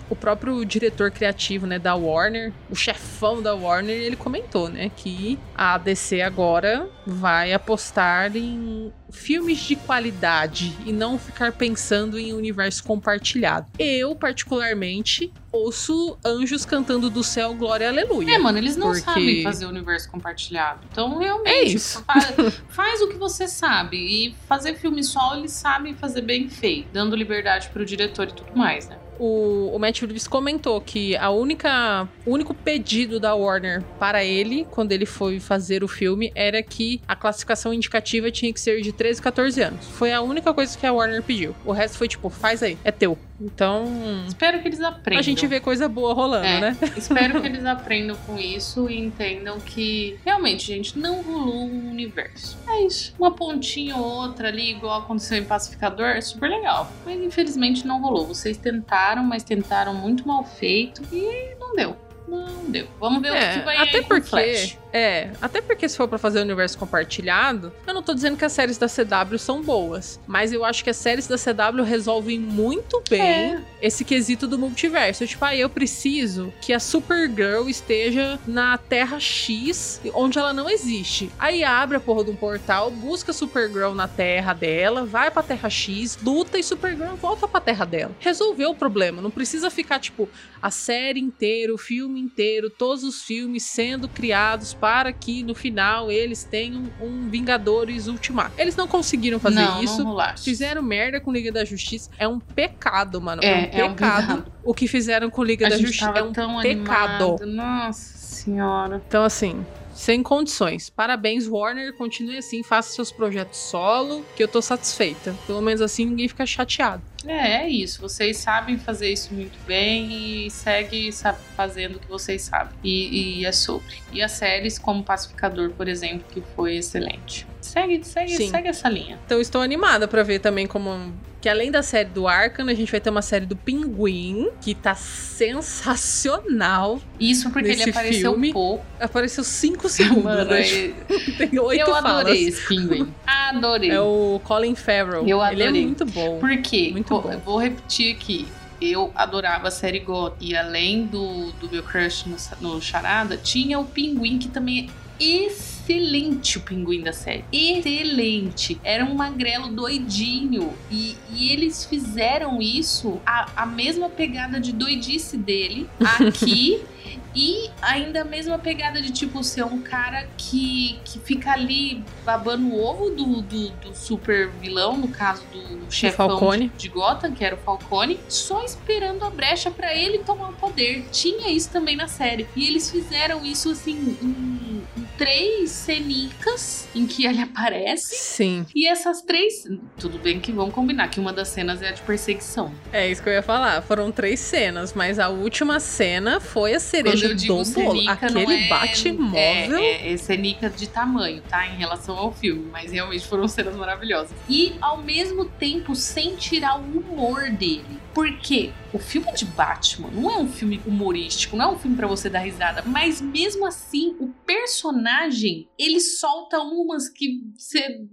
o próprio diretor criativo, né, da Warner, o chefão da Warner, ele comentou, né, que a DC agora vai apostar em filmes de qualidade e não ficar pensando em universo compartilhado. Eu, particularmente, ouço anjos cantando do céu glória aleluia. É, mano, eles não Porque- sabem fazer o universo compartilhado. Então, realmente, É isso. fa- faz o que você sabe. E fazer filme solo, eles sabem fazer bem feito, dando liberdade pro diretor e tudo mais, né? O, o Matt Reeves comentou que a única, o único pedido da Warner para ele, quando ele foi fazer o filme, era que a classificação indicativa tinha que ser de 13 a 14 anos. Foi a única coisa que a Warner pediu. O resto foi tipo, faz aí, é teu. Então, Espero que eles aprendam. a gente vê coisa boa rolando, É. né? Espero que eles aprendam com isso e entendam que realmente, gente, não rolou um universo. É isso. Uma pontinha ou outra ali, igual aconteceu em Pacificador, é super legal. Mas infelizmente não rolou. Vocês tentaram, mas tentaram muito mal feito e não deu. Não deu. Vamos ver o É, que vai até porque, é, até porque se for pra fazer o universo compartilhado, eu não tô dizendo que as séries da CW são boas, mas eu acho que as séries da CW resolvem muito bem É. esse quesito do multiverso. Tipo, ah, eu preciso que a Supergirl esteja na Terra X, onde ela não existe. Aí abre a porra de um portal, busca a Supergirl na Terra dela, vai pra Terra X, luta e Supergirl volta pra Terra dela. Resolveu o problema, não precisa ficar tipo a série inteira, o filme inteiro, todos os filmes sendo criados para que no final eles tenham um Vingadores Ultimato. Eles não conseguiram fazer não, isso. Não. Fizeram merda com Liga da Justiça. É um pecado, mano. É, É, um é um pecado. pecado. o que fizeram com Liga A da Justiça. É um pecado. animado. Nossa senhora. Então, assim, sem condições. Parabéns, Warner. Continue assim, faça seus projetos solo, que eu tô satisfeita. Pelo menos assim ninguém fica chateado. É, é isso. Vocês sabem fazer isso muito bem e segue sabe, fazendo o que vocês sabem. E, e é sobre. E as séries, como Pacificador, por exemplo, que foi excelente. Segue, segue, Sim. segue essa linha. Então, estou animada pra ver também como. Que além da série do Arkham, a gente vai ter uma série do Pinguim, que tá sensacional. Isso porque ele apareceu filme, pouco. Apareceu 5 segundos. Mano, né? Tem oito eu falas. adorei esse pinguim. Adorei. É o Colin Farrell. Eu Ele é adorei. muito bom. Por quê? Muito vou, bom. eu vou repetir aqui. Eu adorava a série God. E além do, do meu crush no, no Charada, tinha o Pinguim, que também é excelente o Pinguim da série. Excelente. Era um magrelo doidinho. E, e eles fizeram isso, a, a mesma pegada de doidice dele, aqui. E ainda a mesma pegada de, tipo, ser um cara que, que fica ali babando o ovo do, do, do super vilão, no caso do chefão de, de Gotham, que era o Falcone, só esperando a brecha pra ele tomar o poder. Tinha isso também na série. E eles fizeram isso, assim, em três cenicas em que ele aparece. Sim, E essas três, tudo bem que vamos combinar que uma das cenas é a de perseguição. é isso que eu ia falar. Foram três cenas, mas a última cena foi a cereja do bolo. cenica, Aquele é, Batmóvel. É, é, é cenica de tamanho, tá? Em relação ao filme. Mas realmente foram cenas maravilhosas. E, ao mesmo tempo, sem tirar o humor dele. Porque o filme de Batman não é um filme humorístico, não é um filme pra você dar risada. Mas, mesmo assim, o personagem, ele solta umas que você...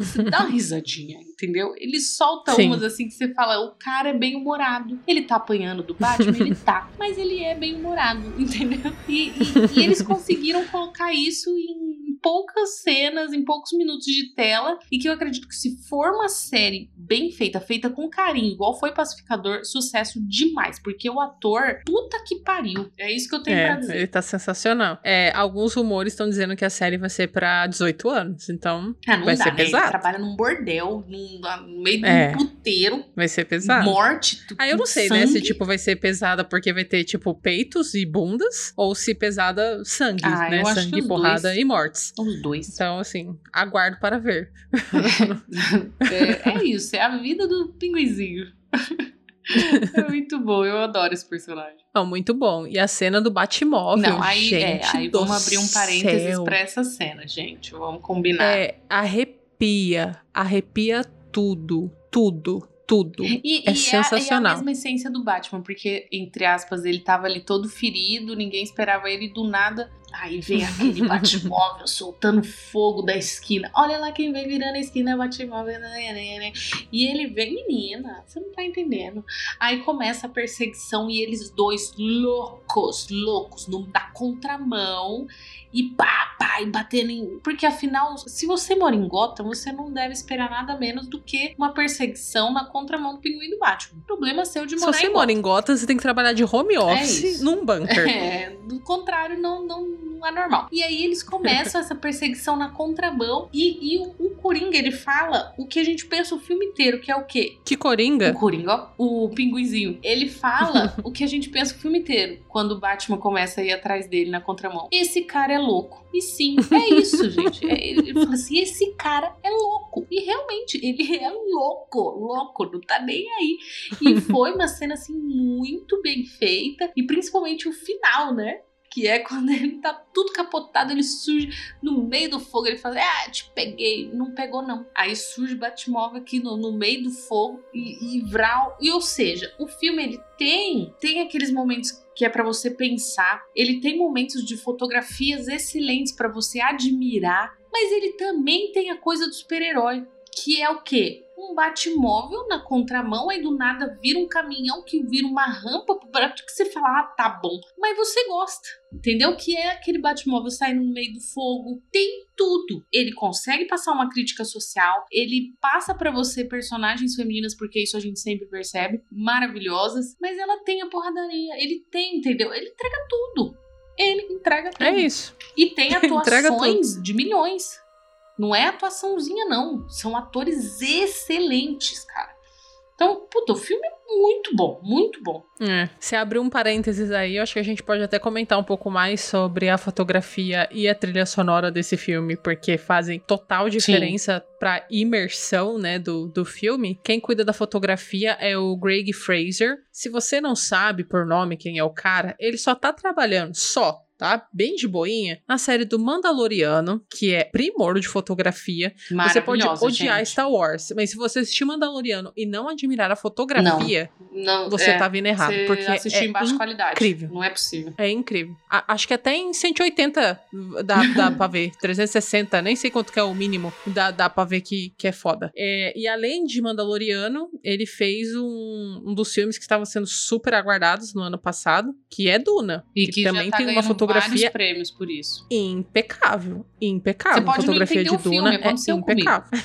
Você dá uma risadinha, entendeu? Ele solta Sim. umas assim que você fala, o cara é bem humorado. Ele tá apanhando do Batman, ele tá. Mas ele é bem humorado, entendeu? E, e- e eles conseguiram colocar isso em poucas cenas, em poucos minutos de tela. E que eu acredito que se for uma série bem feita, feita com carinho, igual foi Pacificador, sucesso demais. Porque o ator, puta que pariu. É isso que eu tenho pra É, dizer. ele tá sensacional. É, alguns rumores estão dizendo que a série vai ser pra 18 anos, então Ah, não vai dá, ser né? pesado. Ele trabalha num bordel, num, no meio de É. um puteiro, vai ser pesado. morte. tu- Aí eu não sei, né, sangue. se tipo vai ser pesada porque vai ter tipo peitos e bundas ou se pesada sangue, Ah, né, sangue, porrada dois. e mortes. Os dois. Então assim, aguardo para ver. é, é isso, é a vida do pinguizinho. é muito bom, eu adoro esse personagem. Não, muito bom. E a cena do Batmóvel, Não, aí, é, gente aí do vamos abrir um parênteses céu. pra essa cena, gente. Vamos combinar. É, arrepia, arrepia tudo, tudo, tudo. E, é e sensacional. É, a mesma essência do Batman, porque, entre aspas, ele tava ali todo ferido, ninguém esperava ele do nada. Aí vem aquele Batmóvel soltando fogo da esquina. Olha lá quem vem virando a esquina, é o Batmóvel. né, né, né. E ele vem, menina, você não tá entendendo. Aí começa a perseguição e eles dois loucos, loucos, no, da contramão. E pá, pá, e batendo em. Porque afinal, se você mora em Gotham, você não deve esperar nada menos do que uma perseguição na contramão do pinguim do Batman. Problema seu de Se morar você em mora em Gotham, você tem que trabalhar de home office isso. num bunker. É, do contrário, não, não, não é normal. E aí eles começam essa perseguição na contramão. E, e o, o Coringa, ele fala o que a gente pensa o filme inteiro, que é o quê? Que coringa. O Coringa, ó, o pinguizinho. Ele fala o que a gente pensa o filme inteiro, quando o Batman começa a ir atrás dele na contramão. Esse cara é louco. E sim, é isso, gente. É, ele fala assim: esse cara é louco. E realmente, ele é louco, louco, não tá nem aí. E foi uma cena assim muito bem feita. E principalmente o final, né? Que é quando ele tá tudo capotado, ele surge no meio do fogo, ele fala, ah, te peguei. Não pegou, não. Aí surge Batmóvel aqui no, no meio do fogo e, e vral. E ou seja, o filme ele tem, tem aqueles momentos que é pra você pensar, ele tem momentos de fotografias excelentes pra você admirar, mas ele também tem a coisa do super-herói, que é o quê? Um Batmóvel na contramão, aí do nada vira um caminhão que vira uma rampa para que você fala, ah, tá bom. Mas você gosta, entendeu? Que é aquele Batmóvel saindo no meio do fogo. Tem tudo. Ele consegue passar uma crítica social, ele passa pra você personagens femininas, porque isso a gente sempre percebe, maravilhosas, mas ela tem a porradaria, ele tem, entendeu? Ele entrega tudo. ele entrega tudo. É isso. E tem atuações de milhões. Não é atuaçãozinha, não. São atores excelentes, cara. Então, puta, o filme é muito bom, muito bom. É. Se abrir um parênteses aí, eu acho que a gente pode até comentar um pouco mais sobre a fotografia e a trilha sonora desse filme, porque fazem total diferença pra imersão, né, do, do filme. Quem cuida da fotografia é o Greg Fraser. Se você não sabe por nome quem é o cara, ele só tá trabalhando só tá? Bem de boinha, na série do Mandaloriano, que é primor de fotografia. Você pode odiar gente. Star Wars, mas se você assistir Mandaloriano e não admirar a fotografia, Não, você é, tá vindo errado. Porque assistiu é em baixa qualidade. incrível. Não é possível. É incrível. A- acho que até em 180 dá, dá pra ver. 360, nem sei quanto que é o mínimo. Dá, dá pra ver que, que é foda. É, e além de Mandaloriano, ele fez um, um dos filmes que estavam sendo super aguardados no ano passado, que é Duna. E que que, também tá tem uma ganhando fotografia- vários prêmios por isso. Impecável. Impecável. Você pode não fotografia entender de o filme, é aconteceu impecável.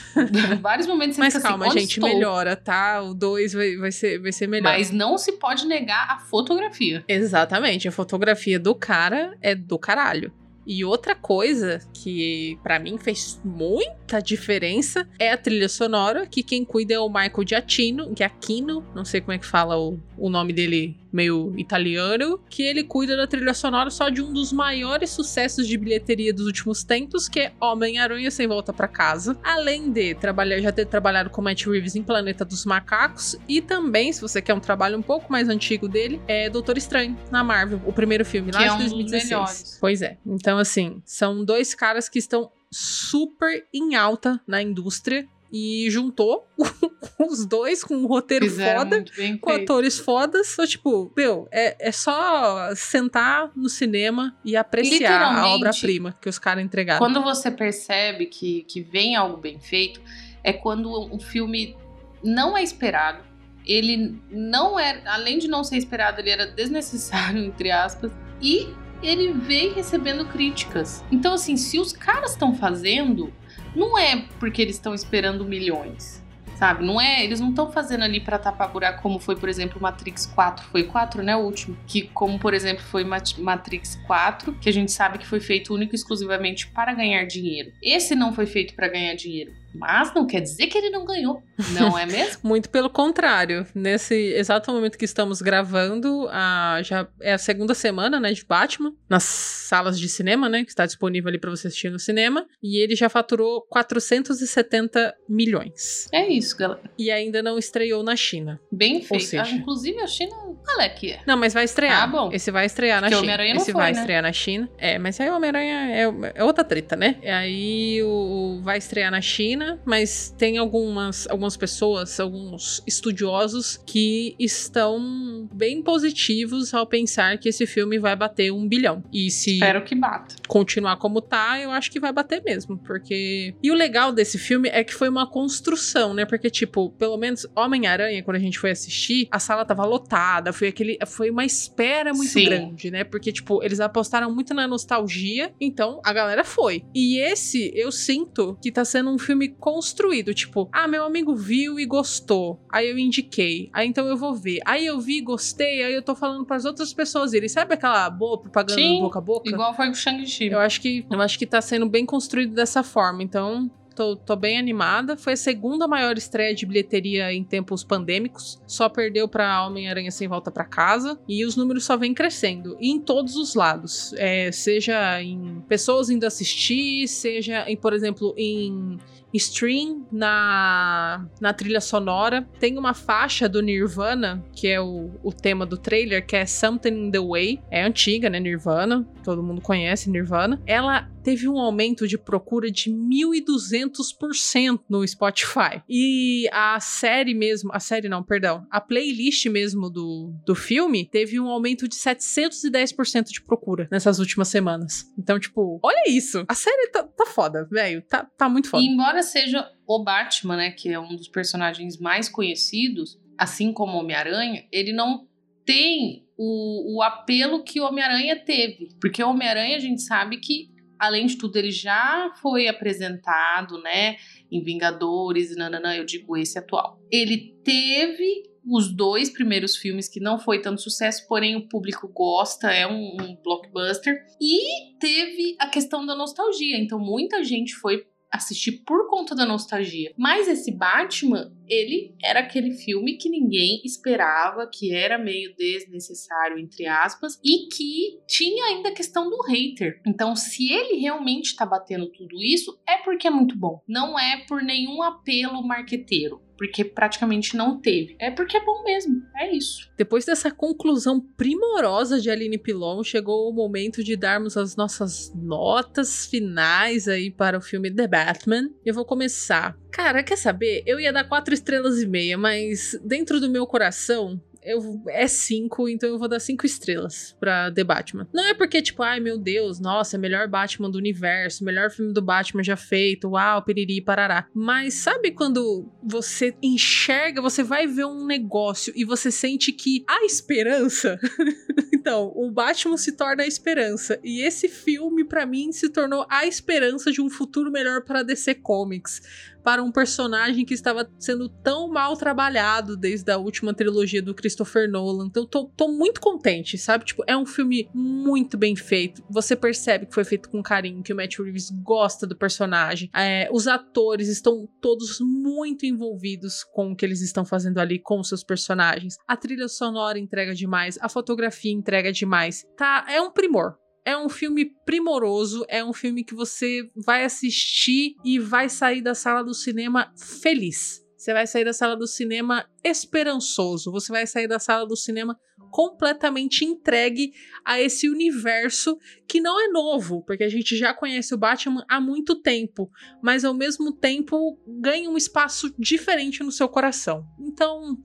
vários momentos você Mas fica calma, assim, gente, estou? melhora, tá? O 2 vai, vai, ser, vai ser melhor. Mas não se pode negar a fotografia. Exatamente, a fotografia do cara é do caralho. E outra coisa que pra mim fez muita diferença é a trilha sonora, que quem cuida é o Michael Giacchino, Giacchino, não sei como é que fala o, o nome dele meio italiano, que ele cuida da trilha sonora só de um dos maiores sucessos de bilheteria dos últimos tempos, que é Homem-Aranha Sem Volta pra Casa. Além de trabalhar, já ter trabalhado com Matt Reeves em Planeta dos Macacos, e também, se você quer um trabalho um pouco mais antigo dele, é Doutor Estranho, na Marvel, o primeiro filme, lá Que de é um dos 2016. melhores. Pois é. Então, assim, são dois caras que estão super em alta na indústria e juntou os dois com um roteiro Fizeram foda com feito. atores fodas. Só, tipo, meu, é, é só sentar no cinema e apreciar a obra-prima que os caras entregaram. Quando você percebe que, que vem algo bem feito, é quando um filme não é esperado. Ele não é, além de não ser esperado, ele era desnecessário, entre aspas, e ele vem recebendo críticas. Então, assim, se os caras estão fazendo, não é porque eles estão esperando milhões. Sabe, não é, eles não estão fazendo ali pra tapar buraco como foi, por exemplo, Matrix 4, foi 4, né, o último, que como por exemplo foi Mat- Matrix 4, que a gente sabe que foi feito único e exclusivamente para ganhar dinheiro. Esse não foi feito para ganhar dinheiro, mas não quer dizer que ele não ganhou, não é mesmo? Muito pelo contrário. Nesse exato momento que estamos gravando, a, já é a segunda semana, né, de Batman, nas salas de cinema, né, que está disponível ali para você assistir no cinema, e ele já faturou 470 milhões. É isso, galera. E ainda não estreou na China. Bem feito. seja- Ah, inclusive a China, qual é que é? Não, mas vai estrear. Ah, bom. Esse vai estrear na Porque o China. Não Esse foi, vai né? estrear na China. É, mas aí o Homem-Aranha é, é outra treta, né? E aí o, o- vai estrear na China, mas tem algumas, algumas pessoas, alguns estudiosos que estão bem positivos ao pensar que esse filme vai bater um bilhão. E se Espero que bata. continuar como tá, eu acho que vai bater mesmo, porque... E o legal desse filme é que foi uma construção, né? Porque, tipo, pelo menos Homem-Aranha, quando a gente foi assistir, a sala tava lotada, foi aquele... Foi uma espera muito Sim. grande, né? Porque, tipo, eles apostaram muito na nostalgia, então a galera foi. E esse, eu sinto que tá sendo um filme construído, tipo, ah, meu amigo viu e gostou, aí eu indiquei, aí então eu vou ver. Aí eu vi, gostei, aí eu tô falando pras outras pessoas irem. Sabe aquela boa propaganda Sim, boca a boca? Igual foi com o Shang-Chi. Eu acho que eu acho que tá sendo bem construído dessa forma. Então, tô, tô bem animada. Foi a segunda maior estreia de bilheteria em tempos pandêmicos. Só perdeu pra Homem-Aranha Sem Volta pra Casa. E os números só vêm crescendo. E em todos os lados. É, seja em pessoas indo assistir, seja em, por exemplo, em stream na, na trilha sonora. Tem uma faixa do Nirvana, que é o, o tema do trailer, que é Something in the Way. É antiga, né? Nirvana. Todo mundo conhece Nirvana. Ela teve um aumento de procura de 1.200% no Spotify. E a série mesmo, a série não, perdão, a playlist mesmo do, do filme teve um aumento de 710% de procura nessas últimas semanas. Então, tipo, olha isso. A série tá, tá foda, velho. Tá, tá muito foda. E embora seja o Batman, né, que é um dos personagens mais conhecidos, assim como Homem-Aranha, ele não tem o, o apelo que o Homem-Aranha teve. Porque o Homem-Aranha, a gente sabe que, além de tudo, ele já foi apresentado, né, em Vingadores e nananã, eu digo esse atual. Ele teve os dois primeiros filmes que não foi tanto sucesso, porém o público gosta, é um, um blockbuster. E teve a questão da nostalgia, então muita gente foi assistir por conta da nostalgia. Mas esse Batman, ele era aquele filme que ninguém esperava, que era meio desnecessário, entre aspas, e que tinha ainda a questão do hater. Então, se ele realmente tá batendo tudo isso, é porque é muito bom. Não é por nenhum apelo marqueteiro porque praticamente não teve. É porque é bom mesmo, é isso. Depois dessa conclusão primorosa de Aline Pilon, chegou o momento de darmos as nossas notas finais aí para o filme The Batman. Eu vou começar. Cara, quer saber? Eu ia dar quatro estrelas e meia, mas dentro do meu coração, eu, é cinco, então eu vou dar cinco estrelas pra The Batman. Não é porque, tipo, ai meu Deus, nossa, é melhor Batman do universo, melhor filme do Batman já feito, uau, piriri, parará. Mas sabe quando você enxerga, você vai ver um negócio e você sente que há esperança? então, o Batman se torna a esperança. E esse filme, para mim, se tornou a esperança de um futuro melhor para DC Comics para um personagem que estava sendo tão mal trabalhado desde a última trilogia do Christopher Nolan. Então, tô, tô muito contente, sabe? Tipo, é um filme muito bem feito. Você percebe que foi feito com carinho, que o Matt Reeves gosta do personagem. É, os atores estão todos muito envolvidos com o que eles estão fazendo ali com seus personagens. A trilha sonora entrega demais, a fotografia entrega demais. Tá, é um primor é um filme primoroso, é um filme que você vai assistir e vai sair da sala do cinema feliz. Você vai sair da sala do cinema esperançoso, você vai sair da sala do cinema completamente entregue a esse universo que não é novo, porque a gente já conhece o Batman há muito tempo, mas ao mesmo tempo ganha um espaço diferente no seu coração. Então,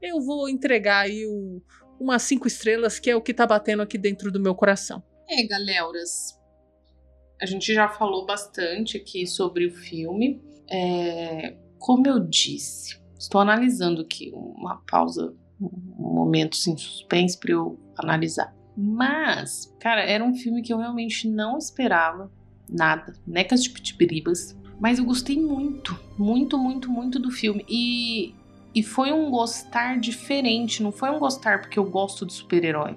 eu vou entregar aí o, umas cinco estrelas, que é o que tá batendo aqui dentro do meu coração. É, galeras. A gente já falou bastante aqui sobre o filme. É, como eu disse, estou analisando aqui uma pausa, um momento sem suspense para eu analisar. Mas, cara, era um filme que eu realmente não esperava nada, necas de pitibiribas. Mas eu gostei muito, muito, muito, muito do filme. E, e foi um gostar diferente, não foi um gostar porque eu gosto de super-herói.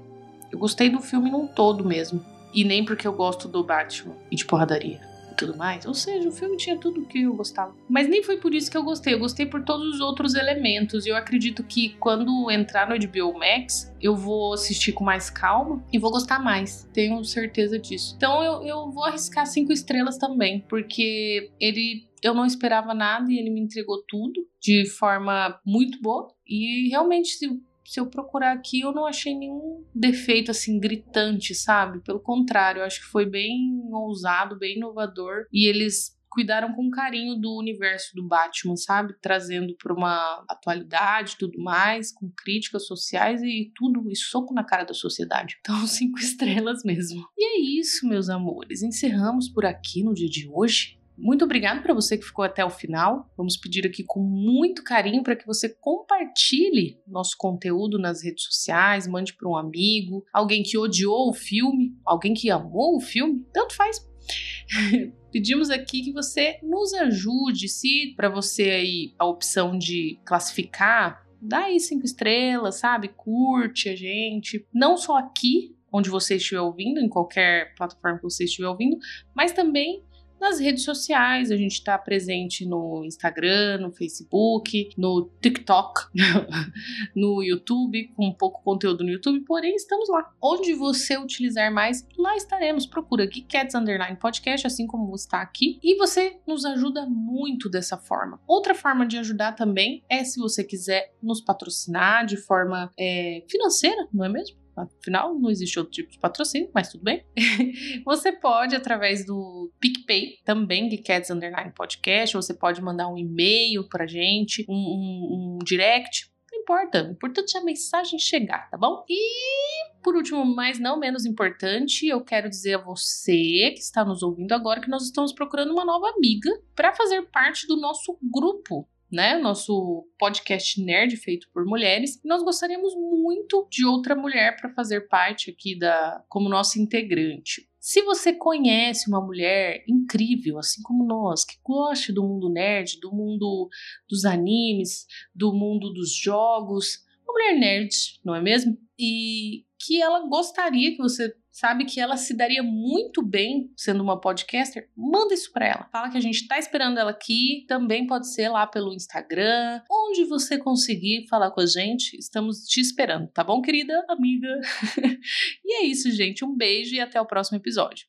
Eu gostei do filme num todo mesmo. E nem porque eu gosto do Batman e de porradaria e tudo mais. Ou seja, o filme tinha tudo que eu gostava. Mas nem foi por isso que eu gostei. Eu gostei por todos os outros elementos. E eu acredito que quando entrar no HBO Max, eu vou assistir com mais calma e vou gostar mais. Tenho certeza disso. Então eu, eu vou arriscar cinco estrelas também. Porque ele eu não esperava nada e ele me entregou tudo de forma muito boa. E realmente, se eu procurar aqui, eu não achei nenhum defeito assim gritante, sabe? Pelo contrário, eu acho que foi bem ousado, bem inovador e eles cuidaram com carinho do universo do Batman, sabe? Trazendo para uma atualidade e tudo mais, com críticas sociais e tudo isso soco na cara da sociedade. Então, cinco estrelas mesmo. E é isso, meus amores. Encerramos por aqui no dia de hoje. Muito obrigado para você que ficou até o final. Vamos pedir aqui com muito carinho para que você compartilhe nosso conteúdo nas redes sociais, mande para um amigo, alguém que odiou o filme, alguém que amou o filme, tanto faz. Pedimos aqui que você nos ajude, se para você aí a opção de classificar, dá aí cinco estrelas, sabe? Curte a gente, não só aqui onde você estiver ouvindo, em qualquer plataforma que você estiver ouvindo, mas também nas redes sociais. A gente está presente no Instagram, no Facebook, no TikTok, no YouTube, com pouco conteúdo no YouTube, porém estamos lá. Onde você utilizar mais, lá estaremos. Procura Geekcats Underline Podcast, assim como está aqui, e você nos ajuda muito dessa forma. Outra forma de ajudar também é se você quiser nos patrocinar de forma é, financeira, não é mesmo? Afinal, não existe outro tipo de patrocínio, mas tudo bem. você pode, através do PicPay, também Geekets Underline Podcast, você pode mandar um e-mail pra gente, um, um, um direct, não importa. O importante é a mensagem chegar, tá bom? E por último, mas não menos importante, eu quero dizer a você que está nos ouvindo agora que nós estamos procurando uma nova amiga para fazer parte do nosso grupo né? Nosso podcast nerd feito por mulheres. Nós gostaríamos muito de outra mulher para fazer parte aqui da como nossa integrante. Se você conhece uma mulher incrível, assim como nós, que goste do mundo nerd, do mundo dos animes, do mundo dos jogos, uma mulher nerd, não é mesmo? E que ela gostaria que você sabe que ela se daria muito bem sendo uma podcaster, manda isso para ela. Fala que a gente tá esperando ela aqui, também pode ser lá pelo Instagram, onde você conseguir falar com a gente, estamos te esperando, tá bom, querida amiga? e é isso, gente, um beijo e até o próximo episódio.